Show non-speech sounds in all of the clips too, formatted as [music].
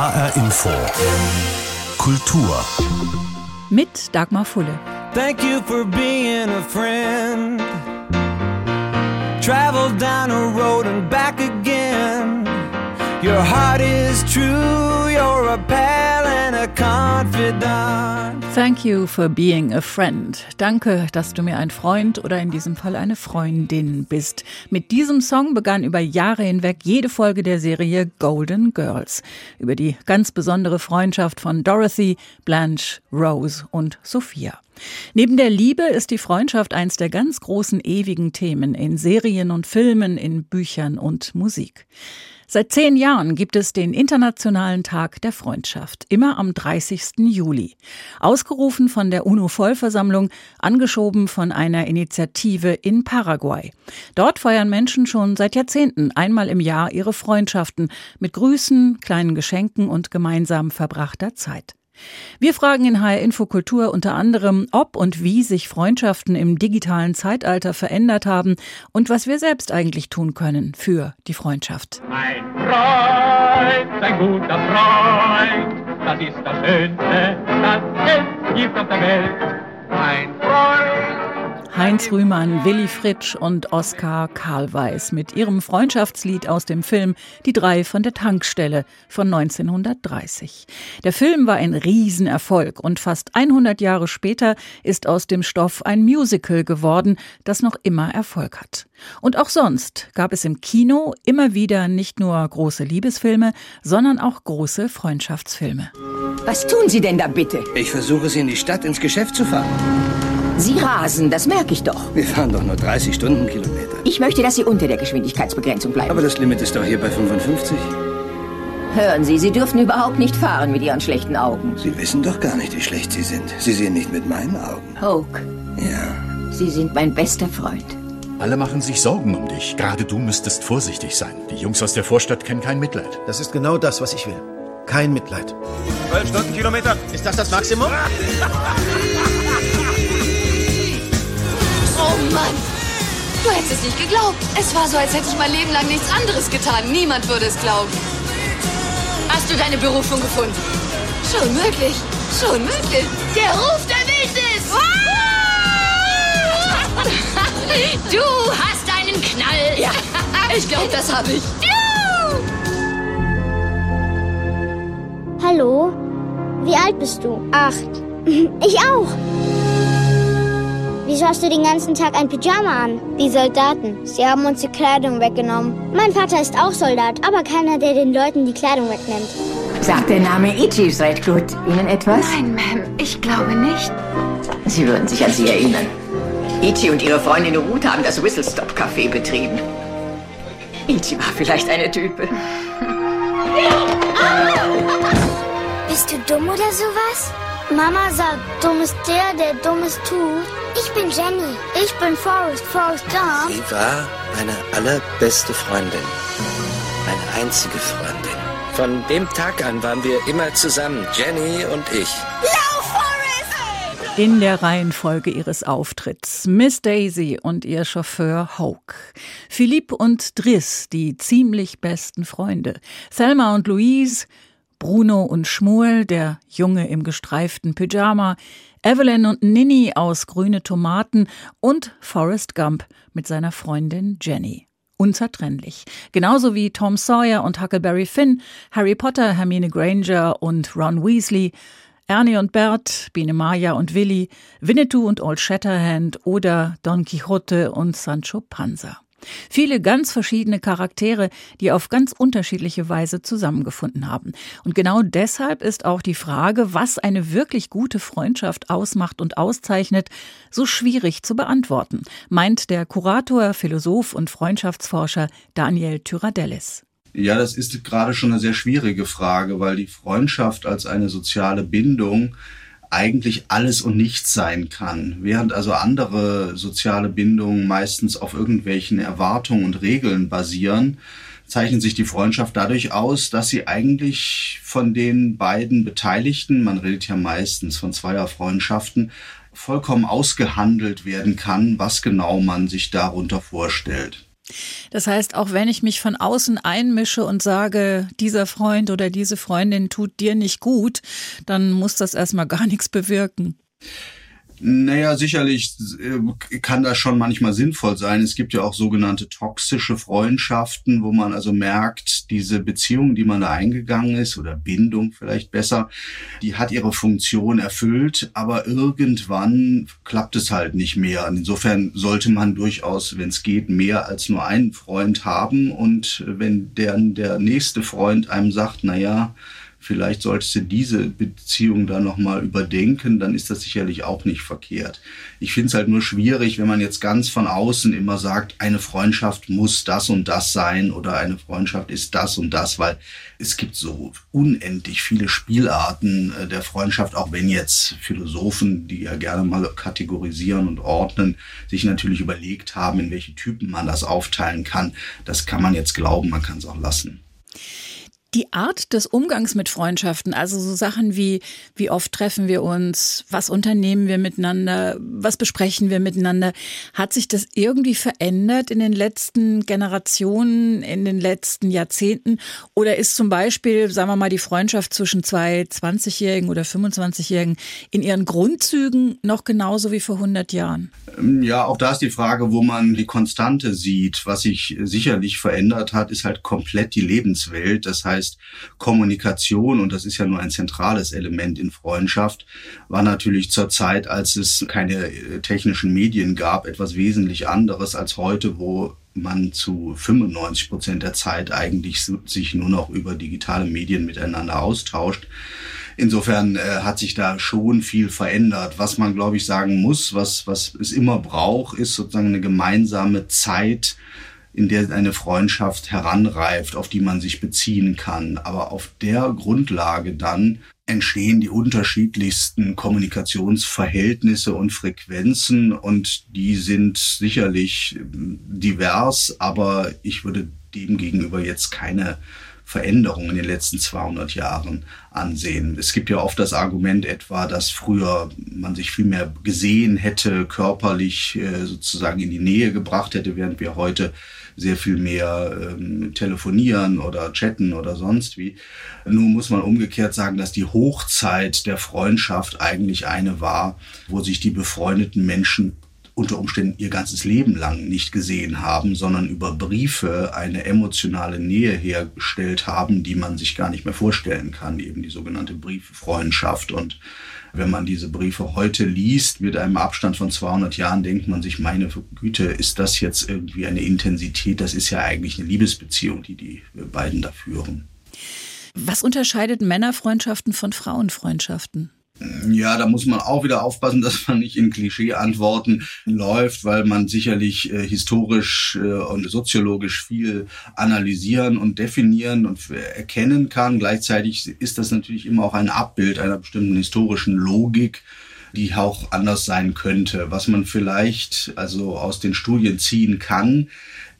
HR Info. Kultur. Mit Dagmar Fulle. Thank you for being a friend. Travel down a road and back again. Your heart is true, you're a pal. Thank you for being a friend. Danke, dass du mir ein Freund oder in diesem Fall eine Freundin bist. Mit diesem Song begann über Jahre hinweg jede Folge der Serie Golden Girls. Über die ganz besondere Freundschaft von Dorothy, Blanche, Rose und Sophia. Neben der Liebe ist die Freundschaft eins der ganz großen ewigen Themen in Serien und Filmen, in Büchern und Musik. Seit zehn Jahren gibt es den Internationalen Tag der Freundschaft, immer am 30. Juli. Ausgerufen von der UNO-Vollversammlung, angeschoben von einer Initiative in Paraguay. Dort feiern Menschen schon seit Jahrzehnten einmal im Jahr ihre Freundschaften mit Grüßen, kleinen Geschenken und gemeinsam verbrachter Zeit. Wir fragen in HR Infokultur unter anderem, ob und wie sich Freundschaften im digitalen Zeitalter verändert haben und was wir selbst eigentlich tun können für die Freundschaft. Ein Freund, ein guter Freund, das ist das Schönste, das es gibt auf der Welt. Ein Freund. Heinz Rühmann, Willi Fritsch und Oskar Karlweis mit ihrem Freundschaftslied aus dem Film Die drei von der Tankstelle von 1930. Der Film war ein Riesenerfolg und fast 100 Jahre später ist aus dem Stoff ein Musical geworden, das noch immer Erfolg hat. Und auch sonst gab es im Kino immer wieder nicht nur große Liebesfilme, sondern auch große Freundschaftsfilme. Was tun Sie denn da bitte? Ich versuche sie in die Stadt ins Geschäft zu fahren. Sie rasen, das merke ich doch. Wir fahren doch nur 30 Stundenkilometer. Ich möchte, dass Sie unter der Geschwindigkeitsbegrenzung bleiben. Aber das Limit ist doch hier bei 55. Hören Sie, Sie dürfen überhaupt nicht fahren mit Ihren schlechten Augen. Sie wissen doch gar nicht, wie schlecht Sie sind. Sie sehen nicht mit meinen Augen. Hoke, Ja. Sie sind mein bester Freund. Alle machen sich Sorgen um dich. Gerade du müsstest vorsichtig sein. Die Jungs aus der Vorstadt kennen kein Mitleid. Das ist genau das, was ich will. Kein Mitleid. 12 Stundenkilometer. Ist das das Maximum? [laughs] hättest es nicht geglaubt. Es war so, als hätte ich mein Leben lang nichts anderes getan. Niemand würde es glauben. Hast du deine Berufung gefunden? Schon möglich. Schon möglich. Der Ruf der Wildnis! [laughs] Du hast einen Knall. Ja, ich glaube, das habe ich. Hallo? Wie alt bist du? Acht. [laughs] Ich auch. Wieso hast du den ganzen Tag ein Pyjama an? Die Soldaten. Sie haben uns die Kleidung weggenommen. Mein Vater ist auch Soldat, aber keiner, der den Leuten die Kleidung wegnimmt. Sagt der Name Ichis recht gut. Ihnen etwas? Nein, Ma'am, ich glaube nicht. Sie würden sich an sie erinnern. Ichi und ihre Freundin Ruth haben das Whistle Stop Café betrieben. Ichi war vielleicht eine Type. Bist du dumm oder sowas? Mama sagt, dumm ist der, der Dummes tut. Ich bin Jenny. Ich bin Forrest, Forrest Gump. Sie war meine allerbeste Freundin. Meine einzige Freundin. Von dem Tag an waren wir immer zusammen, Jenny und ich. Lauf, Forrest! In der Reihenfolge ihres Auftritts Miss Daisy und ihr Chauffeur Hoke. Philippe und Driss, die ziemlich besten Freunde. Thelma und Louise, Bruno und Schmuel, der Junge im gestreiften Pyjama, Evelyn und Ninny aus Grüne Tomaten und Forrest Gump mit seiner Freundin Jenny. Unzertrennlich. Genauso wie Tom Sawyer und Huckleberry Finn, Harry Potter, Hermine Granger und Ron Weasley, Ernie und Bert, Biene Maya und Willi, Winnetou und Old Shatterhand oder Don Quixote und Sancho Panza. Viele ganz verschiedene Charaktere, die auf ganz unterschiedliche Weise zusammengefunden haben. Und genau deshalb ist auch die Frage, was eine wirklich gute Freundschaft ausmacht und auszeichnet, so schwierig zu beantworten, meint der Kurator, Philosoph und Freundschaftsforscher Daniel Tyradellis. Ja, das ist gerade schon eine sehr schwierige Frage, weil die Freundschaft als eine soziale Bindung eigentlich alles und nichts sein kann. Während also andere soziale Bindungen meistens auf irgendwelchen Erwartungen und Regeln basieren, zeichnet sich die Freundschaft dadurch aus, dass sie eigentlich von den beiden Beteiligten, man redet ja meistens von Zweierfreundschaften, vollkommen ausgehandelt werden kann, was genau man sich darunter vorstellt. Das heißt, auch wenn ich mich von außen einmische und sage, dieser Freund oder diese Freundin tut dir nicht gut, dann muss das erstmal gar [laughs] nichts bewirken. Naja, sicherlich äh, kann das schon manchmal sinnvoll sein. Es gibt ja auch sogenannte toxische Freundschaften, wo man also merkt, diese Beziehung, die man da eingegangen ist, oder Bindung vielleicht besser, die hat ihre Funktion erfüllt, aber irgendwann klappt es halt nicht mehr. Insofern sollte man durchaus, wenn es geht, mehr als nur einen Freund haben. Und wenn der, der nächste Freund einem sagt, na ja, vielleicht solltest du diese Beziehung da nochmal überdenken, dann ist das sicherlich auch nicht verkehrt. Ich finde es halt nur schwierig, wenn man jetzt ganz von außen immer sagt, eine Freundschaft muss das und das sein oder eine Freundschaft ist das und das, weil es gibt so unendlich viele Spielarten äh, der Freundschaft, auch wenn jetzt Philosophen, die ja gerne mal kategorisieren und ordnen, sich natürlich überlegt haben, in welche Typen man das aufteilen kann. Das kann man jetzt glauben, man kann es auch lassen. Die Art des Umgangs mit Freundschaften, also so Sachen wie, wie oft treffen wir uns, was unternehmen wir miteinander, was besprechen wir miteinander, hat sich das irgendwie verändert in den letzten Generationen, in den letzten Jahrzehnten? Oder ist zum Beispiel, sagen wir mal, die Freundschaft zwischen zwei 20-Jährigen oder 25-Jährigen in ihren Grundzügen noch genauso wie vor 100 Jahren? Ja, auch da ist die Frage, wo man die Konstante sieht. Was sich sicherlich verändert hat, ist halt komplett die Lebenswelt. Das heißt, heißt, Kommunikation, und das ist ja nur ein zentrales Element in Freundschaft, war natürlich zur Zeit, als es keine äh, technischen Medien gab, etwas wesentlich anderes als heute, wo man zu 95 Prozent der Zeit eigentlich sich nur noch über digitale Medien miteinander austauscht. Insofern äh, hat sich da schon viel verändert. Was man, glaube ich, sagen muss, was, was es immer braucht, ist sozusagen eine gemeinsame Zeit, in der eine Freundschaft heranreift, auf die man sich beziehen kann. Aber auf der Grundlage dann entstehen die unterschiedlichsten Kommunikationsverhältnisse und Frequenzen und die sind sicherlich divers, aber ich würde dem gegenüber jetzt keine Veränderung in den letzten 200 Jahren ansehen. Es gibt ja oft das Argument etwa, dass früher man sich viel mehr gesehen hätte, körperlich äh, sozusagen in die Nähe gebracht hätte, während wir heute sehr viel mehr ähm, telefonieren oder chatten oder sonst wie. Nun muss man umgekehrt sagen, dass die Hochzeit der Freundschaft eigentlich eine war, wo sich die befreundeten Menschen unter Umständen ihr ganzes Leben lang nicht gesehen haben, sondern über Briefe eine emotionale Nähe hergestellt haben, die man sich gar nicht mehr vorstellen kann, eben die sogenannte Brieffreundschaft. Und wenn man diese Briefe heute liest, mit einem Abstand von 200 Jahren, denkt man sich, meine Güte, ist das jetzt irgendwie eine Intensität? Das ist ja eigentlich eine Liebesbeziehung, die die beiden da führen. Was unterscheidet Männerfreundschaften von Frauenfreundschaften? Ja, da muss man auch wieder aufpassen, [laughs] dass man nicht in Klischee-Antworten läuft, weil man sicherlich äh, historisch äh, und soziologisch viel analysieren und definieren und erkennen kann. Gleichzeitig ist das natürlich immer auch ein Abbild einer bestimmten historischen Logik, die auch anders sein könnte. Was man vielleicht also aus den Studien ziehen kann,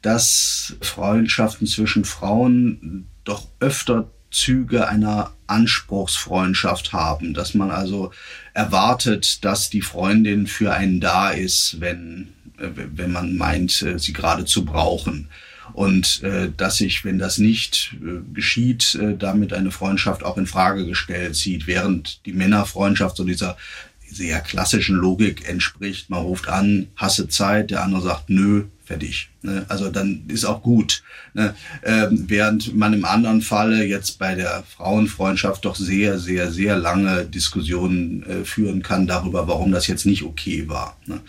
dass Freundschaften zwischen Frauen doch öfter Züge einer Anspruchsfreundschaft haben, dass man also erwartet, dass die Freundin für einen da ist, wenn, äh, wenn man meint, äh, sie gerade zu brauchen. Und äh, dass sich, wenn das nicht äh, geschieht, äh, damit eine Freundschaft auch in Frage gestellt sieht, während die Männerfreundschaft so dieser sehr klassischen Logik entspricht. Man ruft an, hasse Zeit, der andere sagt, nö, fertig. Ne? Also dann ist auch gut. Ne? Ähm, während man im anderen Falle jetzt bei der Frauenfreundschaft doch sehr, sehr, sehr lange Diskussionen äh, führen kann darüber, warum das jetzt nicht okay war. Ne?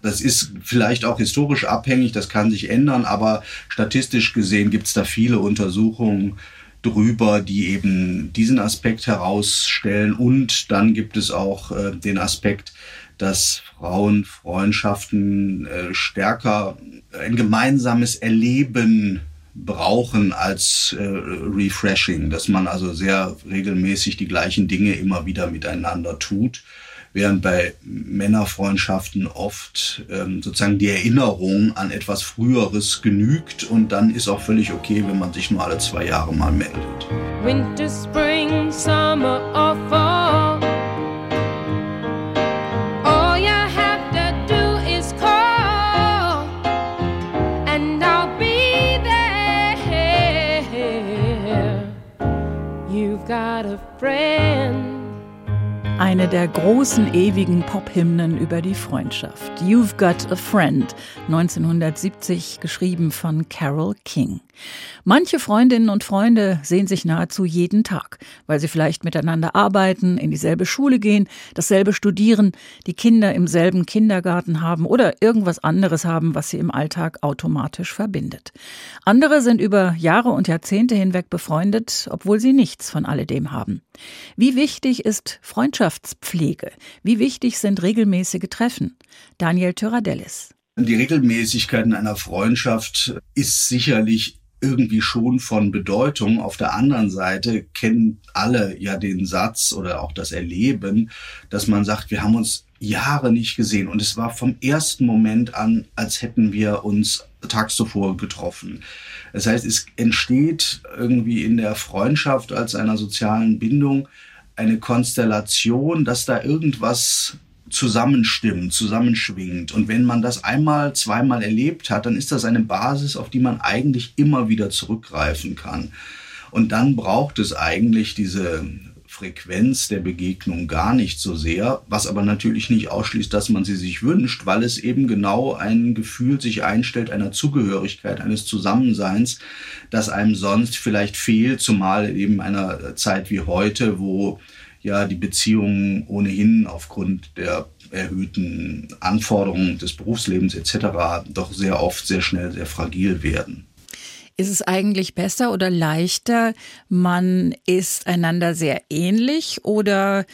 Das ist vielleicht auch historisch abhängig, das kann sich ändern, aber statistisch gesehen gibt es da viele Untersuchungen drüber, die eben diesen Aspekt herausstellen. Und dann gibt es auch äh, den Aspekt, dass Frauen Freundschaften äh, stärker ein gemeinsames Erleben brauchen als äh, Refreshing, dass man also sehr regelmäßig die gleichen Dinge immer wieder miteinander tut, während bei Männerfreundschaften oft ähm, sozusagen die Erinnerung an etwas Früheres genügt und dann ist auch völlig okay, wenn man sich nur alle zwei Jahre mal meldet. Winter, Spring, Summer or Eine der großen ewigen Pop-Hymnen über die Freundschaft. You've Got a Friend, 1970 geschrieben von Carol King. Manche Freundinnen und Freunde sehen sich nahezu jeden Tag, weil sie vielleicht miteinander arbeiten, in dieselbe Schule gehen, dasselbe studieren, die Kinder im selben Kindergarten haben oder irgendwas anderes haben, was sie im Alltag automatisch verbindet. Andere sind über Jahre und Jahrzehnte hinweg befreundet, obwohl sie nichts von alledem haben. Wie wichtig ist Freundschaftspflege? Wie wichtig sind regelmäßige Treffen? Daniel Tyradellis. Die Regelmäßigkeit in einer Freundschaft ist sicherlich irgendwie schon von Bedeutung. Auf der anderen Seite kennen alle ja den Satz oder auch das Erleben, dass man sagt, wir haben uns Jahre nicht gesehen und es war vom ersten Moment an, als hätten wir uns tags zuvor getroffen. Das heißt, es entsteht irgendwie in der Freundschaft als einer sozialen Bindung eine Konstellation, dass da irgendwas zusammenstimmt, zusammenschwingt. Und wenn man das einmal, zweimal erlebt hat, dann ist das eine Basis, auf die man eigentlich immer wieder zurückgreifen kann. Und dann braucht es eigentlich diese Frequenz der Begegnung gar nicht so sehr, was aber natürlich nicht ausschließt, dass man sie sich wünscht, weil es eben genau ein Gefühl sich einstellt einer Zugehörigkeit, eines Zusammenseins, das einem sonst vielleicht fehlt, zumal eben einer Zeit wie heute, wo ja die Beziehungen ohnehin aufgrund der erhöhten Anforderungen des Berufslebens etc. doch sehr oft sehr schnell sehr fragil werden. Ist es eigentlich besser oder leichter, man ist einander sehr ähnlich oder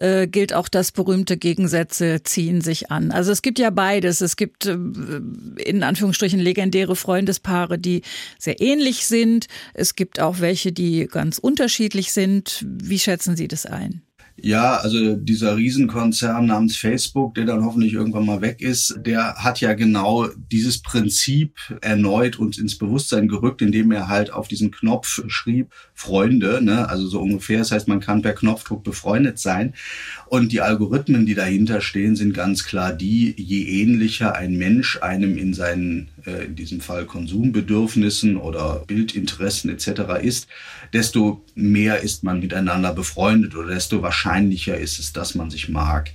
äh, gilt auch das berühmte Gegensätze ziehen sich an. Also es gibt ja beides. Es gibt äh, in Anführungsstrichen legendäre Freundespaare, die sehr ähnlich sind. Es gibt auch welche, die ganz unterschiedlich sind. Wie schätzen Sie das ein? Ja, also dieser Riesenkonzern namens Facebook, der dann hoffentlich irgendwann mal weg ist, der hat ja genau dieses Prinzip erneut uns ins Bewusstsein gerückt, indem er halt auf diesen Knopf schrieb, Freunde, ne? also so ungefähr. Das heißt, man kann per Knopfdruck befreundet sein. Und die Algorithmen, die dahinter stehen, sind ganz klar die, je ähnlicher ein Mensch einem in seinen, in diesem Fall Konsumbedürfnissen oder Bildinteressen etc. ist, desto mehr ist man miteinander befreundet oder desto wahrscheinlicher ist es, dass man sich mag.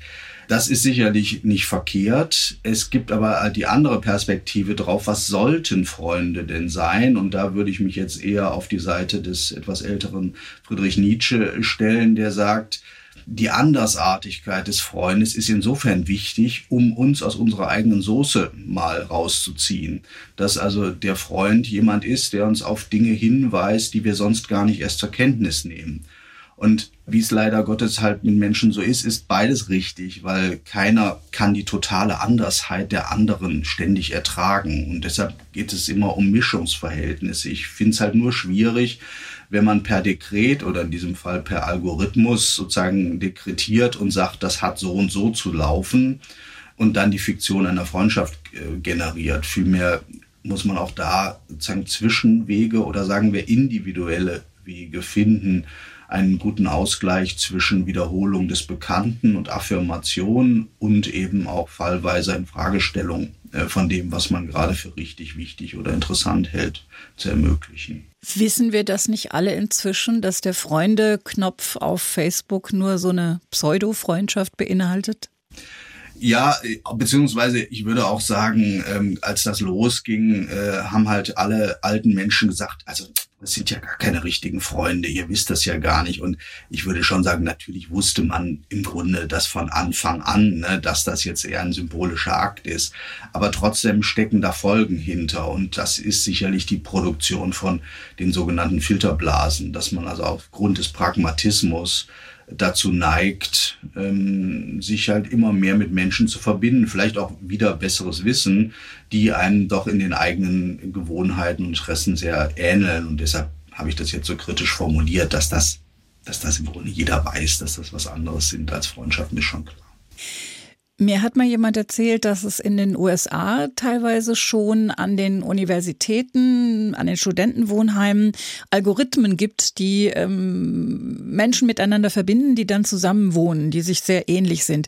Das ist sicherlich nicht verkehrt. Es gibt aber die andere Perspektive drauf, was sollten Freunde denn sein? Und da würde ich mich jetzt eher auf die Seite des etwas älteren Friedrich Nietzsche stellen, der sagt, die Andersartigkeit des Freundes ist insofern wichtig, um uns aus unserer eigenen Soße mal rauszuziehen. Dass also der Freund jemand ist, der uns auf Dinge hinweist, die wir sonst gar nicht erst zur Kenntnis nehmen. Und wie es leider Gottes halt mit Menschen so ist, ist beides richtig, weil keiner kann die totale Andersheit der anderen ständig ertragen. Und deshalb geht es immer um Mischungsverhältnisse. Ich finde es halt nur schwierig, wenn man per Dekret oder in diesem Fall per Algorithmus sozusagen dekretiert und sagt, das hat so und so zu laufen und dann die Fiktion einer Freundschaft äh, generiert. Vielmehr muss man auch da sozusagen Zwischenwege oder sagen wir individuelle Wege finden, einen guten Ausgleich zwischen Wiederholung des Bekannten und Affirmation und eben auch fallweise in Fragestellung äh, von dem, was man gerade für richtig, wichtig oder interessant hält, zu ermöglichen. Wissen wir das nicht alle inzwischen, dass der Freunde-Knopf auf Facebook nur so eine Pseudo-Freundschaft beinhaltet? Ja, beziehungsweise ich würde auch sagen, ähm, als das losging, äh, haben halt alle alten Menschen gesagt, also das sind ja gar keine richtigen Freunde, ihr wisst das ja gar nicht. Und ich würde schon sagen, natürlich wusste man im Grunde das von Anfang an, ne, dass das jetzt eher ein symbolischer Akt ist. Aber trotzdem stecken da Folgen hinter. Und das ist sicherlich die Produktion von den sogenannten Filterblasen, dass man also aufgrund des Pragmatismus dazu neigt, ähm, sich halt immer mehr mit Menschen zu verbinden, vielleicht auch wieder besseres Wissen, die einem doch in den eigenen Gewohnheiten und Interessen sehr ähneln. Und deshalb habe ich das jetzt so kritisch formuliert, dass das, dass das im Grunde jeder weiß, dass das was anderes sind als Freundschaften, ist schon klar. Mir hat mal jemand erzählt, dass es in den USA teilweise schon an den Universitäten, an den Studentenwohnheimen Algorithmen gibt, die ähm, Menschen miteinander verbinden, die dann zusammen wohnen, die sich sehr ähnlich sind.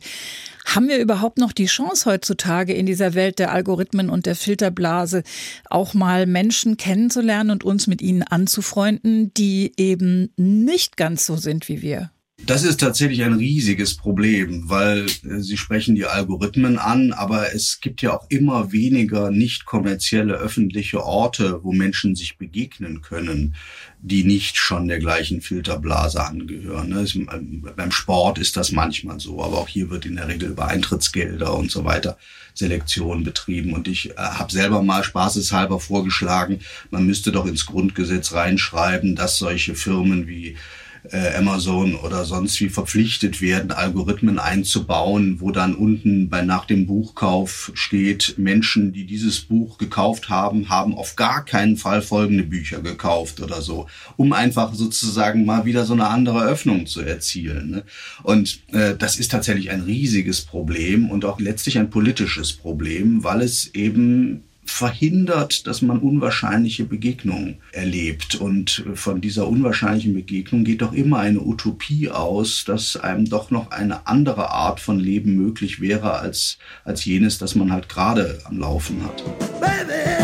Haben wir überhaupt noch die Chance heutzutage in dieser Welt der Algorithmen und der Filterblase auch mal Menschen kennenzulernen und uns mit ihnen anzufreunden, die eben nicht ganz so sind wie wir? Das ist tatsächlich ein riesiges Problem, weil äh, Sie sprechen die Algorithmen an, aber es gibt ja auch immer weniger nicht kommerzielle öffentliche Orte, wo Menschen sich begegnen können, die nicht schon der gleichen Filterblase angehören. Ähm, beim Sport ist das manchmal so, aber auch hier wird in der Regel über Eintrittsgelder und so weiter Selektion betrieben. Und ich äh, habe selber mal spaßeshalber vorgeschlagen, man müsste doch ins Grundgesetz reinschreiben, dass solche Firmen wie Amazon oder sonst wie verpflichtet werden, Algorithmen einzubauen, wo dann unten bei nach dem Buchkauf steht, Menschen, die dieses Buch gekauft haben, haben auf gar keinen Fall folgende Bücher gekauft oder so, um einfach sozusagen mal wieder so eine andere Öffnung zu erzielen. Ne? Und äh, das ist tatsächlich ein riesiges Problem und auch letztlich ein politisches Problem, weil es eben verhindert, dass man unwahrscheinliche Begegnungen erlebt. Und von dieser unwahrscheinlichen Begegnung geht doch immer eine Utopie aus, dass einem doch noch eine andere Art von Leben möglich wäre als, als jenes, das man halt gerade am Laufen hat. Baby,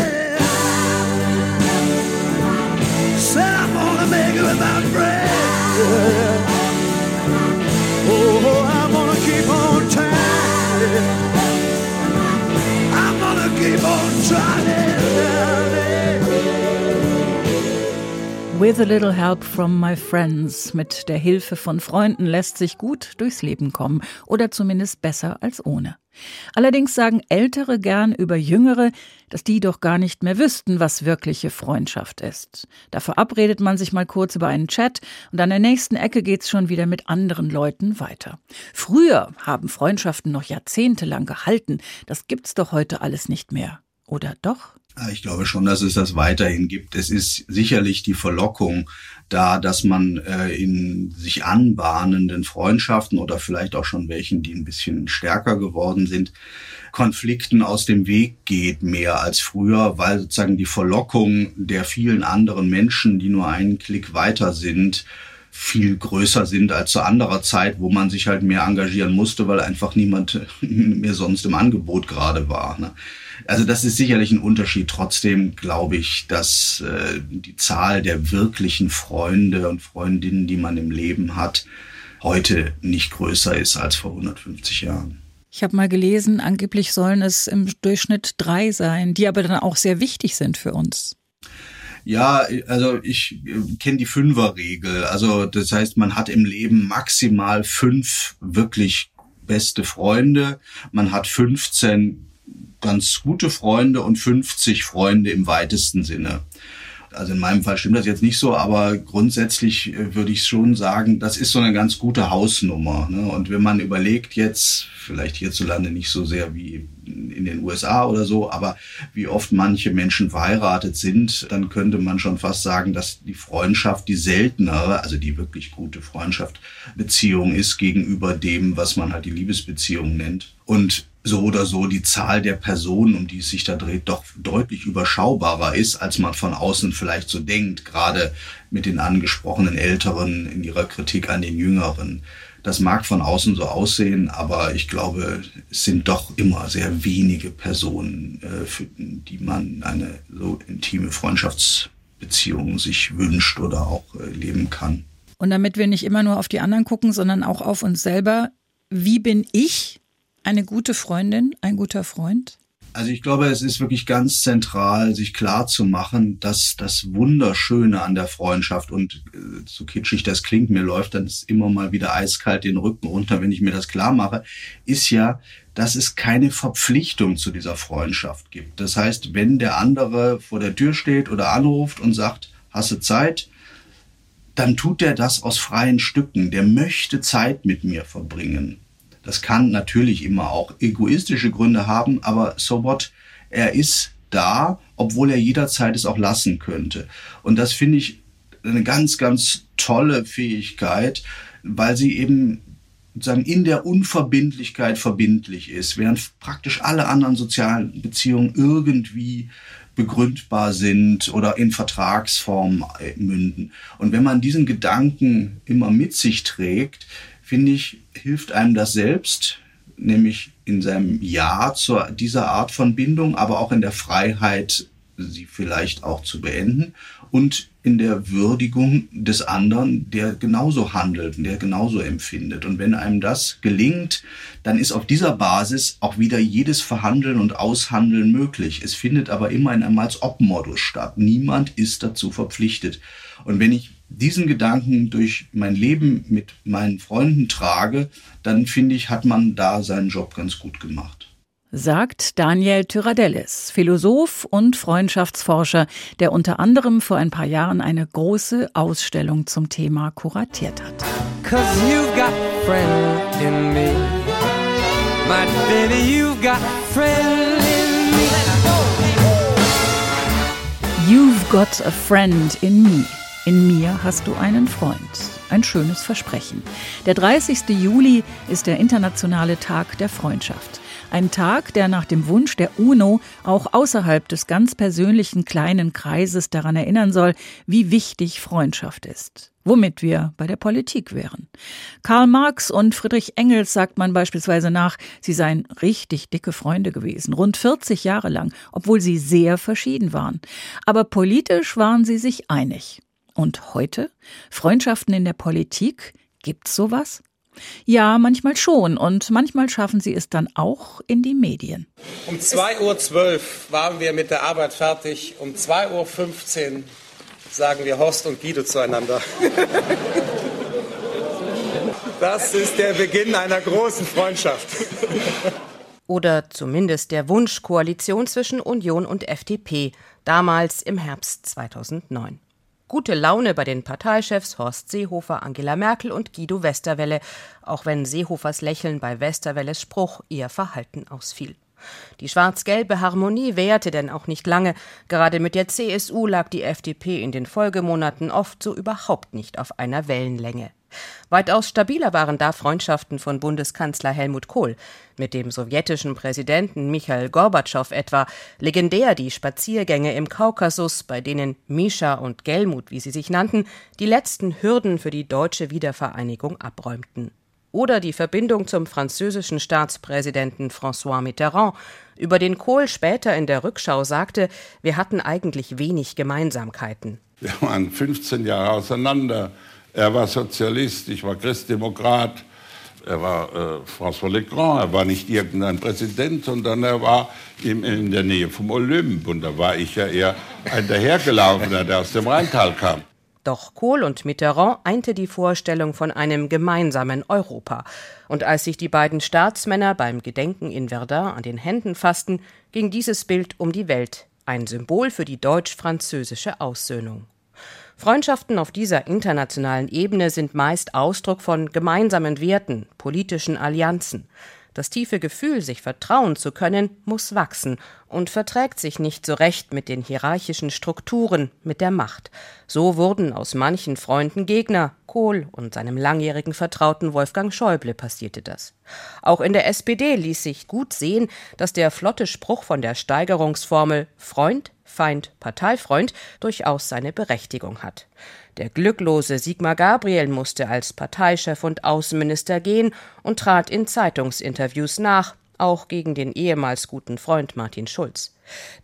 With a little help from my friends. Mit der Hilfe von Freunden lässt sich gut durchs Leben kommen oder zumindest besser als ohne. Allerdings sagen Ältere gern über Jüngere, dass die doch gar nicht mehr wüssten, was wirkliche Freundschaft ist. Da verabredet man sich mal kurz über einen Chat und an der nächsten Ecke geht's schon wieder mit anderen Leuten weiter. Früher haben Freundschaften noch jahrzehntelang gehalten. Das gibt's doch heute alles nicht mehr. Oder doch? Ich glaube schon, dass es das weiterhin gibt. Es ist sicherlich die Verlockung da, dass man äh, in sich anbahnenden Freundschaften oder vielleicht auch schon welchen, die ein bisschen stärker geworden sind, Konflikten aus dem Weg geht mehr als früher, weil sozusagen die Verlockung der vielen anderen Menschen, die nur einen Klick weiter sind, viel größer sind als zu anderer Zeit, wo man sich halt mehr engagieren musste, weil einfach niemand [laughs] mehr sonst im Angebot gerade war. Ne? Also das ist sicherlich ein Unterschied. Trotzdem glaube ich, dass äh, die Zahl der wirklichen Freunde und Freundinnen, die man im Leben hat, heute nicht größer ist als vor 150 Jahren. Ich habe mal gelesen, angeblich sollen es im Durchschnitt drei sein, die aber dann auch sehr wichtig sind für uns. Ja, also ich äh, kenne die Fünferregel. Also das heißt, man hat im Leben maximal fünf wirklich beste Freunde. Man hat 15 ganz gute Freunde und 50 Freunde im weitesten Sinne. Also in meinem Fall stimmt das jetzt nicht so, aber grundsätzlich äh, würde ich schon sagen, das ist so eine ganz gute Hausnummer. Ne? Und wenn man überlegt jetzt, vielleicht hierzulande nicht so sehr wie in den USA oder so, aber wie oft manche Menschen verheiratet sind, dann könnte man schon fast sagen, dass die Freundschaft die seltenere, also die wirklich gute Freundschaft, Beziehung ist gegenüber dem, was man halt die Liebesbeziehung nennt. Und so oder so die Zahl der Personen, um die es sich da dreht, doch deutlich überschaubarer ist, als man von außen vielleicht so denkt, gerade mit den angesprochenen Älteren in ihrer Kritik an den Jüngeren. Das mag von außen so aussehen, aber ich glaube, es sind doch immer sehr wenige Personen, äh, für die man eine so intime Freundschaftsbeziehung sich wünscht oder auch äh, leben kann. Und damit wir nicht immer nur auf die anderen gucken, sondern auch auf uns selber, wie bin ich eine gute Freundin, ein guter Freund? Also ich glaube, es ist wirklich ganz zentral, sich klar zu machen, dass das Wunderschöne an der Freundschaft und äh, so kitschig das klingt, mir läuft dann immer mal wieder eiskalt den Rücken runter, wenn ich mir das klar mache, ist ja, dass es keine Verpflichtung zu dieser Freundschaft gibt. Das heißt, wenn der andere vor der Tür steht oder anruft und sagt, hast du Zeit, dann tut er das aus freien Stücken. Der möchte Zeit mit mir verbringen. Das kann natürlich immer auch egoistische Gründe haben, aber so what? Er ist da, obwohl er jederzeit es auch lassen könnte. Und das finde ich eine ganz, ganz tolle Fähigkeit, weil sie eben sozusagen in der Unverbindlichkeit verbindlich ist, während praktisch alle anderen sozialen Beziehungen irgendwie begründbar sind oder in Vertragsform äh, münden. Und wenn man diesen Gedanken immer mit sich trägt, finde ich, hilft einem das selbst nämlich in seinem Ja zu dieser Art von Bindung, aber auch in der Freiheit, sie vielleicht auch zu beenden und in der Würdigung des anderen, der genauso handelt, der genauso empfindet. Und wenn einem das gelingt, dann ist auf dieser Basis auch wieder jedes Verhandeln und Aushandeln möglich. Es findet aber immer in einem Als-Ob-Modus statt. Niemand ist dazu verpflichtet. Und wenn ich diesen Gedanken durch mein Leben mit meinen Freunden trage, dann finde ich, hat man da seinen Job ganz gut gemacht sagt Daniel Tyradellis, Philosoph und Freundschaftsforscher, der unter anderem vor ein paar Jahren eine große Ausstellung zum Thema kuratiert hat. Cause you've got a friend in me. My baby, you've got a friend in me. You've got a friend in me. In mir hast du einen Freund. Ein schönes Versprechen. Der 30. Juli ist der internationale Tag der Freundschaft. Ein Tag, der nach dem Wunsch der UNO auch außerhalb des ganz persönlichen kleinen Kreises daran erinnern soll, wie wichtig Freundschaft ist. Womit wir bei der Politik wären. Karl Marx und Friedrich Engels sagt man beispielsweise nach, sie seien richtig dicke Freunde gewesen, rund 40 Jahre lang, obwohl sie sehr verschieden waren. Aber politisch waren sie sich einig. Und heute? Freundschaften in der Politik? Gibt's sowas? Ja, manchmal schon. Und manchmal schaffen sie es dann auch in die Medien. Um 2.12 Uhr waren wir mit der Arbeit fertig. Um 2.15 Uhr sagen wir Horst und Guido zueinander. [laughs] Das ist der Beginn einer großen Freundschaft. Oder zumindest der Wunschkoalition zwischen Union und FDP, damals im Herbst 2009. Gute Laune bei den Parteichefs Horst Seehofer, Angela Merkel und Guido Westerwelle, auch wenn Seehofers Lächeln bei Westerwelles Spruch eher verhalten ausfiel. Die schwarz-gelbe Harmonie währte denn auch nicht lange. Gerade mit der CSU lag die FDP in den Folgemonaten oft so überhaupt nicht auf einer Wellenlänge. Weitaus stabiler waren da Freundschaften von Bundeskanzler Helmut Kohl mit dem sowjetischen Präsidenten Michail Gorbatschow etwa, legendär die Spaziergänge im Kaukasus, bei denen Mischa und Gelmut, wie sie sich nannten, die letzten Hürden für die deutsche Wiedervereinigung abräumten. Oder die Verbindung zum französischen Staatspräsidenten François Mitterrand, über den Kohl später in der Rückschau sagte, wir hatten eigentlich wenig Gemeinsamkeiten. Wir waren 15 Jahre auseinander. Er war Sozialist, ich war Christdemokrat. Er war äh, François Legrand, er war nicht irgendein Präsident, sondern er war in, in der Nähe vom Olymp. Und da war ich ja eher ein Dahergelaufener, der aus dem Rheintal kam. Doch Kohl und Mitterrand einte die Vorstellung von einem gemeinsamen Europa. Und als sich die beiden Staatsmänner beim Gedenken in Verdun an den Händen fassten, ging dieses Bild um die Welt, ein Symbol für die deutsch-französische Aussöhnung. Freundschaften auf dieser internationalen Ebene sind meist Ausdruck von gemeinsamen Werten, politischen Allianzen. Das tiefe Gefühl, sich vertrauen zu können, muss wachsen und verträgt sich nicht so recht mit den hierarchischen Strukturen, mit der Macht. So wurden aus manchen Freunden Gegner. Kohl und seinem langjährigen Vertrauten Wolfgang Schäuble passierte das. Auch in der SPD ließ sich gut sehen, dass der flotte Spruch von der Steigerungsformel Freund, Feind, Parteifreund durchaus seine Berechtigung hat. Der glücklose Sigmar Gabriel musste als Parteichef und Außenminister gehen und trat in Zeitungsinterviews nach, auch gegen den ehemals guten Freund Martin Schulz.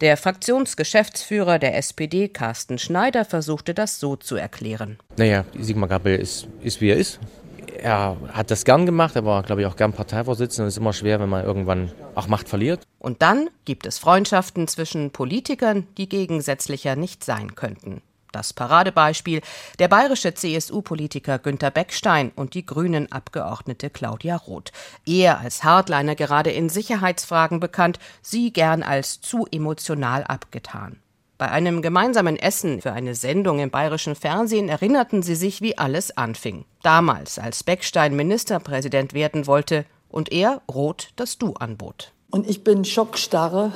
Der Fraktionsgeschäftsführer der SPD, Carsten Schneider, versuchte das so zu erklären. Naja, Sigmar Gabriel ist, ist wie er ist. Er hat das gern gemacht, er war, glaube ich, auch gern Parteivorsitzender. Es ist immer schwer, wenn man irgendwann auch Macht verliert. Und dann gibt es Freundschaften zwischen Politikern, die gegensätzlicher nicht sein könnten. Das Paradebeispiel der bayerische CSU-Politiker Günter Beckstein und die grünen Abgeordnete Claudia Roth. Er als Hardliner gerade in Sicherheitsfragen bekannt, sie gern als zu emotional abgetan. Bei einem gemeinsamen Essen für eine Sendung im bayerischen Fernsehen erinnerten sie sich, wie alles anfing. Damals, als Beckstein Ministerpräsident werden wollte und er Roth das Du anbot. Und ich bin schockstarre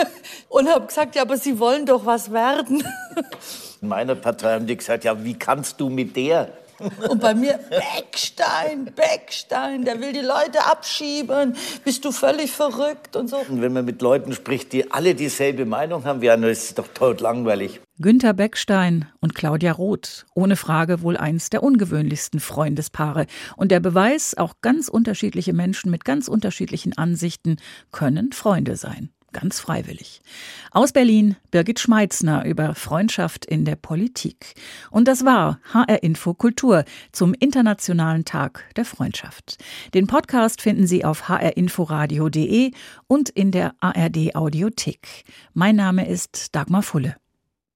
[laughs] und habe gesagt, ja, aber Sie wollen doch was werden. In meiner Partei haben die gesagt, ja, wie kannst du mit der? Und bei mir Beckstein, Beckstein, der will die Leute abschieben. Bist du völlig verrückt und so. Und wenn man mit Leuten spricht, die alle dieselbe Meinung haben, ja, dann ist es doch tot langweilig. Günter Beckstein und Claudia Roth, ohne Frage wohl eins der ungewöhnlichsten Freundespaare. Und der Beweis, auch ganz unterschiedliche Menschen mit ganz unterschiedlichen Ansichten können Freunde sein ganz freiwillig. Aus Berlin Birgit Schmeitzner über Freundschaft in der Politik. Und das war HR Info Kultur zum Internationalen Tag der Freundschaft. Den Podcast finden Sie auf hrinforadio.de und in der ARD Audiothek. Mein Name ist Dagmar Fulle.